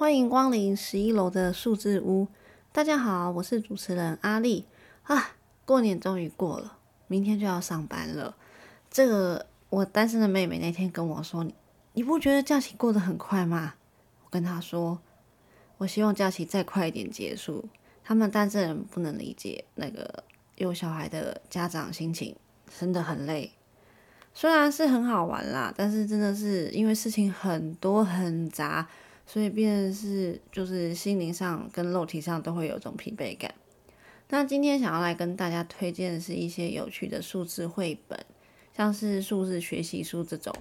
欢迎光临十一楼的数字屋。大家好，我是主持人阿丽啊。过年终于过了，明天就要上班了。这个我单身的妹妹那天跟我说：“你不觉得假期过得很快吗？”我跟她说：“我希望假期再快一点结束。”他们单身人不能理解那个有小孩的家长心情，真的很累。虽然是很好玩啦，但是真的是因为事情很多很杂。所以便是，就是心灵上跟肉体上都会有一种疲惫感。那今天想要来跟大家推荐的是一些有趣的数字绘本，像是数字学习书这种。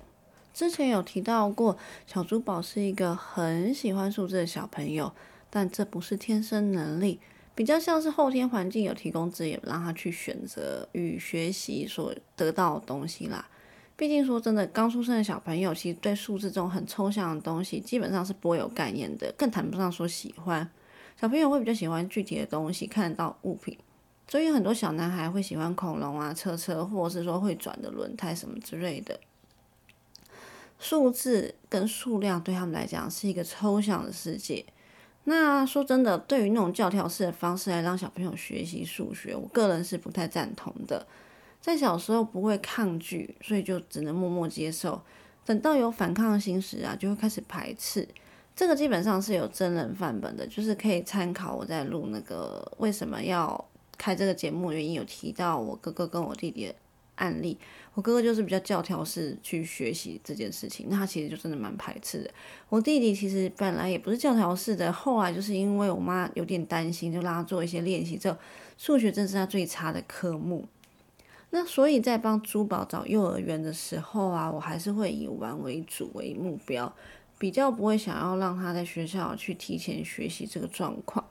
之前有提到过，小珠宝是一个很喜欢数字的小朋友，但这不是天生能力，比较像是后天环境有提供资源让他去选择与学习所得到的东西啦。毕竟说真的，刚出生的小朋友其实对数字这种很抽象的东西基本上是不会有概念的，更谈不上说喜欢。小朋友会比较喜欢具体的东西，看得到物品。所以很多小男孩会喜欢恐龙啊、车车，或者是说会转的轮胎什么之类的。数字跟数量对他们来讲是一个抽象的世界。那说真的，对于那种教条式的方式来让小朋友学习数学，我个人是不太赞同的。在小时候不会抗拒，所以就只能默默接受。等到有反抗心时啊，就会开始排斥。这个基本上是有真人范本的，就是可以参考我在录那个为什么要开这个节目原因，有提到我哥哥跟我弟弟的案例。我哥哥就是比较教条式去学习这件事情，那他其实就真的蛮排斥的。我弟弟其实本来也不是教条式的，后来就是因为我妈有点担心，就让他做一些练习。之后数学正是他最差的科目。那所以在帮珠宝找幼儿园的时候啊，我还是会以玩为主为目标，比较不会想要让他在学校去提前学习这个状况。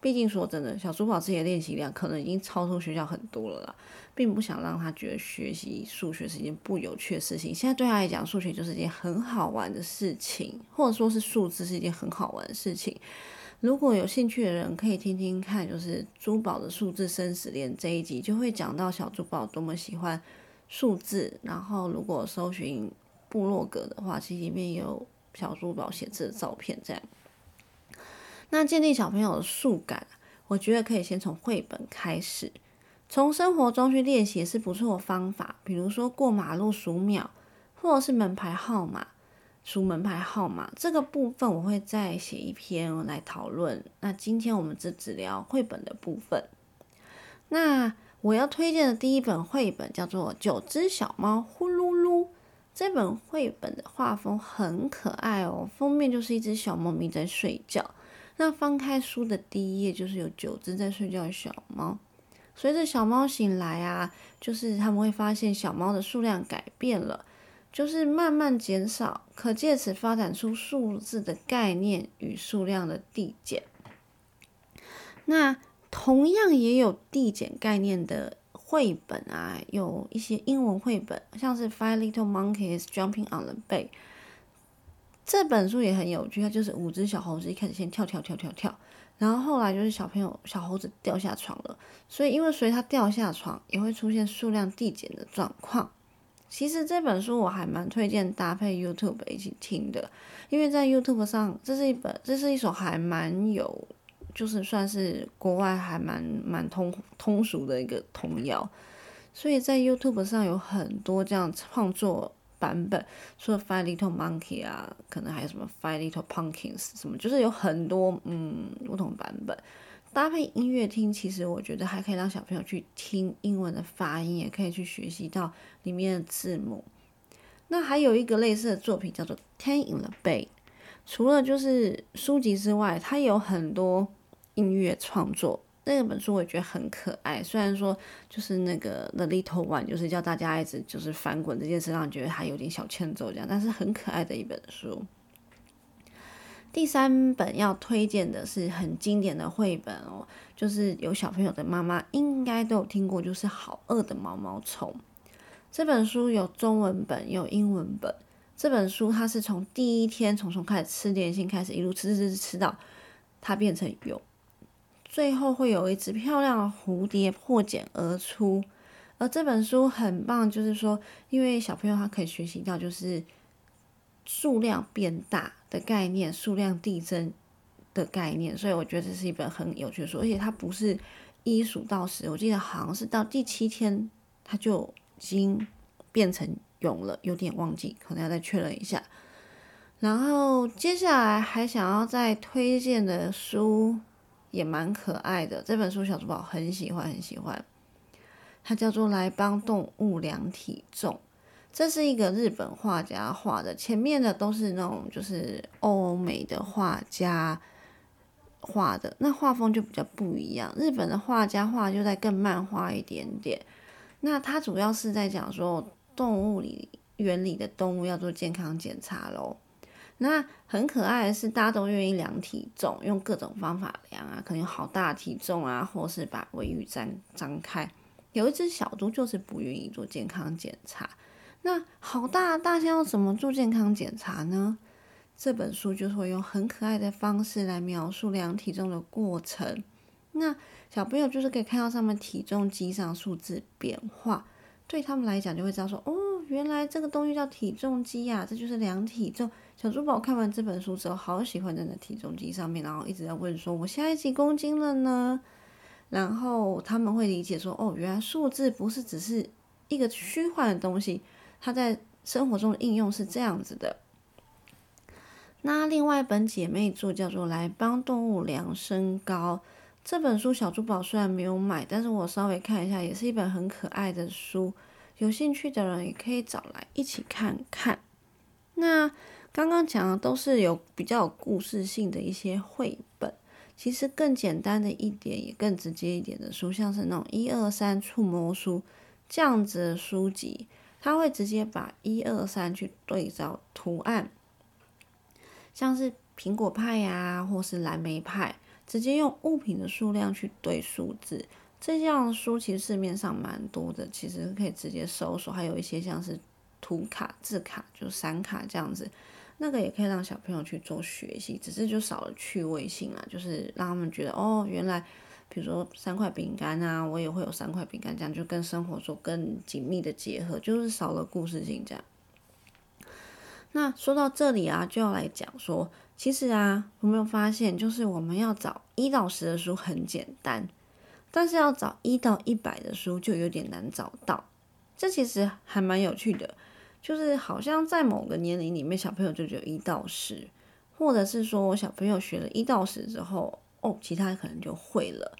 毕竟说真的，小珠宝自己的练习量可能已经超出学校很多了啦，并不想让他觉得学习数学是一件不有趣的事情。现在对他来讲，数学就是一件很好玩的事情，或者说是数字是一件很好玩的事情。如果有兴趣的人可以听听看，就是珠宝的数字生死恋这一集，就会讲到小珠宝多么喜欢数字。然后如果搜寻部落格的话，其实里面有小珠宝写字的照片。这样，那建立小朋友的数感，我觉得可以先从绘本开始，从生活中去练习是不错的方法。比如说过马路数秒，或者是门牌号码。数门牌号码这个部分，我会再写一篇来讨论。那今天我们只只聊绘本的部分。那我要推荐的第一本绘本叫做《九只小猫呼噜噜》。这本绘本的画风很可爱哦，封面就是一只小猫咪在睡觉。那翻开书的第一页，就是有九只在睡觉的小猫。随着小猫醒来啊，就是他们会发现小猫的数量改变了。就是慢慢减少，可借此发展出数字的概念与数量的递减。那同样也有递减概念的绘本啊，有一些英文绘本，像是《Five Little Monkeys Jumping on the Bed》这本书也很有趣，它就是五只小猴子一开始先跳跳跳跳跳，然后后来就是小朋友小猴子掉下床了，所以因为随它掉下床，也会出现数量递减的状况。其实这本书我还蛮推荐搭配 YouTube 一起听的，因为在 YouTube 上，这是一本，这是一首还蛮有，就是算是国外还蛮蛮通通俗的一个童谣，所以在 YouTube 上有很多这样创作版本，除了 Five Little Monkey 啊，可能还有什么 Five Little Pumpkins 什么，就是有很多嗯不同版本。搭配音乐听，其实我觉得还可以让小朋友去听英文的发音，也可以去学习到里面的字母。那还有一个类似的作品叫做《Ten in the Bay》，除了就是书籍之外，它有很多音乐创作。那本书我也觉得很可爱，虽然说就是那个《The Little One》，就是叫大家一直就是翻滚这件事，让你觉得它有点小欠揍这样，但是很可爱的一本书。第三本要推荐的是很经典的绘本哦，就是有小朋友的妈妈应该都有听过，就是《好饿的毛毛虫》这本书有中文本，有英文本。这本书它是从第一天虫虫开始吃点心开始，一路吃吃吃吃到它变成蛹，最后会有一只漂亮的蝴蝶破茧而出。而这本书很棒，就是说，因为小朋友他可以学习到就是数量变大。的概念，数量递增的概念，所以我觉得这是一本很有趣的书，而且它不是一数到十，我记得好像是到第七天它就已经变成蛹了，有点忘记，可能要再确认一下。然后接下来还想要再推荐的书也蛮可爱的，这本书小珠宝很喜欢很喜欢，它叫做《来帮动物量体重》。这是一个日本画家画的，前面的都是那种就是欧美的画家画的，那画风就比较不一样。日本的画家画就在更漫画一点点。那他主要是在讲说动物里原理的动物要做健康检查喽。那很可爱的是，大家都愿意量体重，用各种方法量啊，可能有好大体重啊，或是把尾羽张张开。有一只小猪就是不愿意做健康检查。那好大大象要怎么做健康检查呢？这本书就是会用很可爱的方式来描述量体重的过程。那小朋友就是可以看到上面体重机上数字变化，对他们来讲就会知道说，哦，原来这个东西叫体重机呀，这就是量体重。小珠宝看完这本书之后，好喜欢站在体重机上面，然后一直在问说，我现在几公斤了呢？然后他们会理解说，哦，原来数字不是只是一个虚幻的东西。它在生活中的应用是这样子的。那另外一本姐妹作叫做《来帮动物量身高》这本书，小珠宝虽然没有买，但是我稍微看一下，也是一本很可爱的书。有兴趣的人也可以找来一起看看。那刚刚讲的都是有比较有故事性的一些绘本，其实更简单的一点，也更直接一点的书，像是那种一二三触摸书这样子的书籍。他会直接把一二三去对照图案，像是苹果派呀，或是蓝莓派，直接用物品的数量去对数字。这样的书其实市面上蛮多的，其实可以直接搜索。还有一些像是图卡、字卡，就闪卡这样子，那个也可以让小朋友去做学习，只是就少了趣味性啊，就是让他们觉得哦，原来。比如说三块饼干啊，我也会有三块饼干，这样就跟生活做更紧密的结合，就是少了故事性这样。那说到这里啊，就要来讲说，其实啊，有没有发现，就是我们要找一到十的书很简单，但是要找一到一百的书就有点难找到。这其实还蛮有趣的，就是好像在某个年龄里面，小朋友就只有一到十，或者是说小朋友学了一到十之后。哦，其他可能就会了。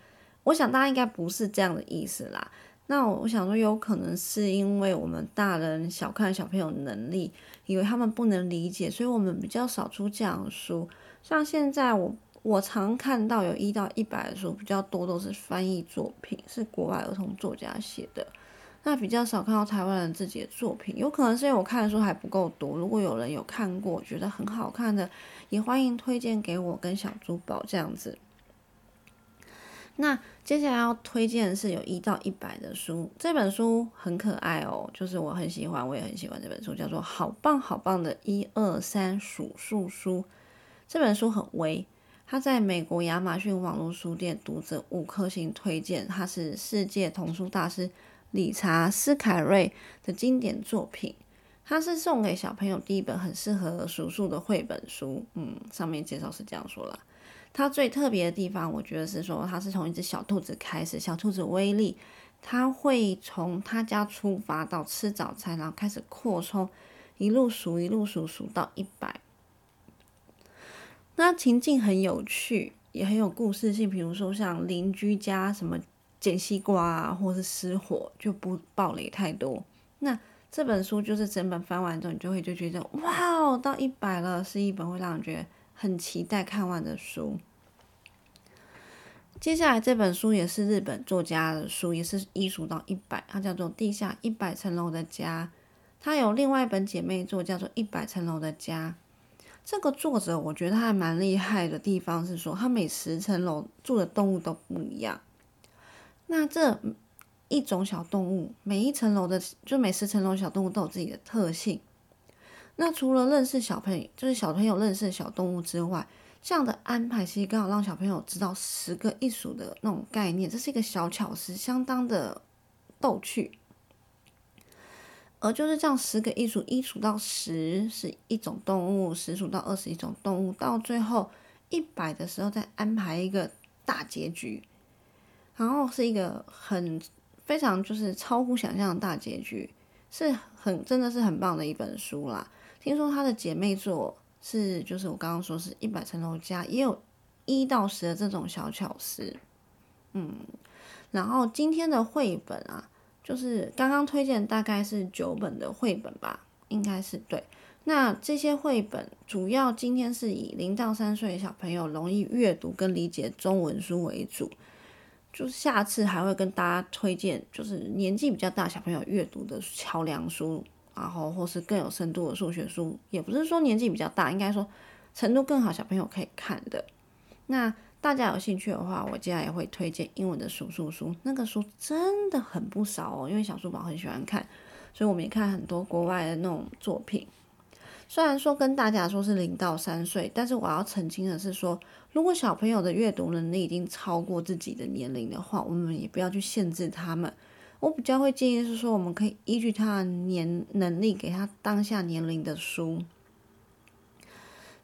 我想大家应该不是这样的意思啦。那我想说，有可能是因为我们大人小看小朋友能力，以为他们不能理解，所以我们比较少出这样的书。像现在我我常看到有一到一百的书，比较多都是翻译作品，是国外儿童作家写的。那比较少看到台湾人自己的作品，有可能是因为我看的书还不够多。如果有人有看过，觉得很好看的，也欢迎推荐给我跟小珠宝这样子。那接下来要推荐的是有一到一百的书，这本书很可爱哦，就是我很喜欢，我也很喜欢这本书，叫做《好棒好棒的一二三数数书》。这本书很微，它在美国亚马逊网络书店读者五颗星推荐，它是世界童书大师理查斯凯瑞的经典作品，它是送给小朋友第一本很适合数数的绘本书。嗯，上面介绍是这样说了。它最特别的地方，我觉得是说，它是从一只小兔子开始，小兔子威力，它会从他家出发到吃早餐，然后开始扩充，一路数一路数数到一百。那情境很有趣，也很有故事性，比如说像邻居家什么捡西瓜啊，或是失火，就不暴雷太多。那这本书就是整本翻完之后，你就会就觉得哇哦，到一百了，是一本会让人觉得。很期待看完的书。接下来这本书也是日本作家的书，也是一数到一百，它叫做《地下一百层楼的家》。它有另外一本姐妹作叫做《一百层楼的家》。这个作者我觉得他还蛮厉害的地方是说，他每十层楼住的动物都不一样。那这一种小动物，每一层楼的就每十层楼小动物都有自己的特性。那除了认识小朋友，就是小朋友认识小动物之外，这样的安排其实刚好让小朋友知道十个一数的那种概念，这是一个小巧思，相当的逗趣。而就是这样，十个一数，一数到十是一种动物，十数到二十一种动物，到最后一百的时候再安排一个大结局，然后是一个很非常就是超乎想象的大结局，是很真的是很棒的一本书啦。听说他的姐妹作是就是我刚刚说是一百层楼加，也有一到十的这种小巧思，嗯，然后今天的绘本啊，就是刚刚推荐大概是九本的绘本吧，应该是对。那这些绘本主要今天是以零到三岁小朋友容易阅读跟理解中文书为主，就是下次还会跟大家推荐，就是年纪比较大小朋友阅读的桥梁书，然后或是更有深度的数学书，也不是说年纪比较大，应该说程度更好小朋友可以看的。那大家有兴趣的话，我接下来也会推荐英文的数数书，那个书真的很不少哦，因为小书宝很喜欢看，所以我们也看很多国外的那种作品。虽然说跟大家说是零到三岁，但是我要澄清的是说，如果小朋友的阅读能力已经超过自己的年龄的话，我们也不要去限制他们。我比较会建议是说，我们可以依据他年能力，给他当下年龄的书。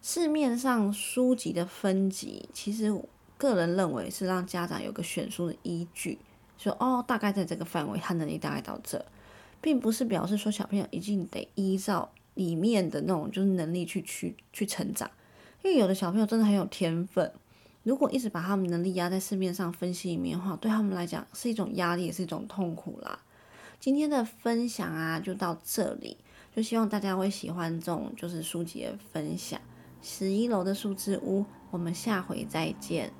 市面上书籍的分级，其实个人认为是让家长有个选书的依据，说哦，大概在这个范围，他能力大概到这，并不是表示说小朋友一定得依照。里面的那种就是能力去去去成长，因为有的小朋友真的很有天分，如果一直把他们能力压在市面上分析里面的话，对他们来讲是一种压力，也是一种痛苦啦。今天的分享啊，就到这里，就希望大家会喜欢这种就是书籍的分享。十一楼的数字屋，我们下回再见。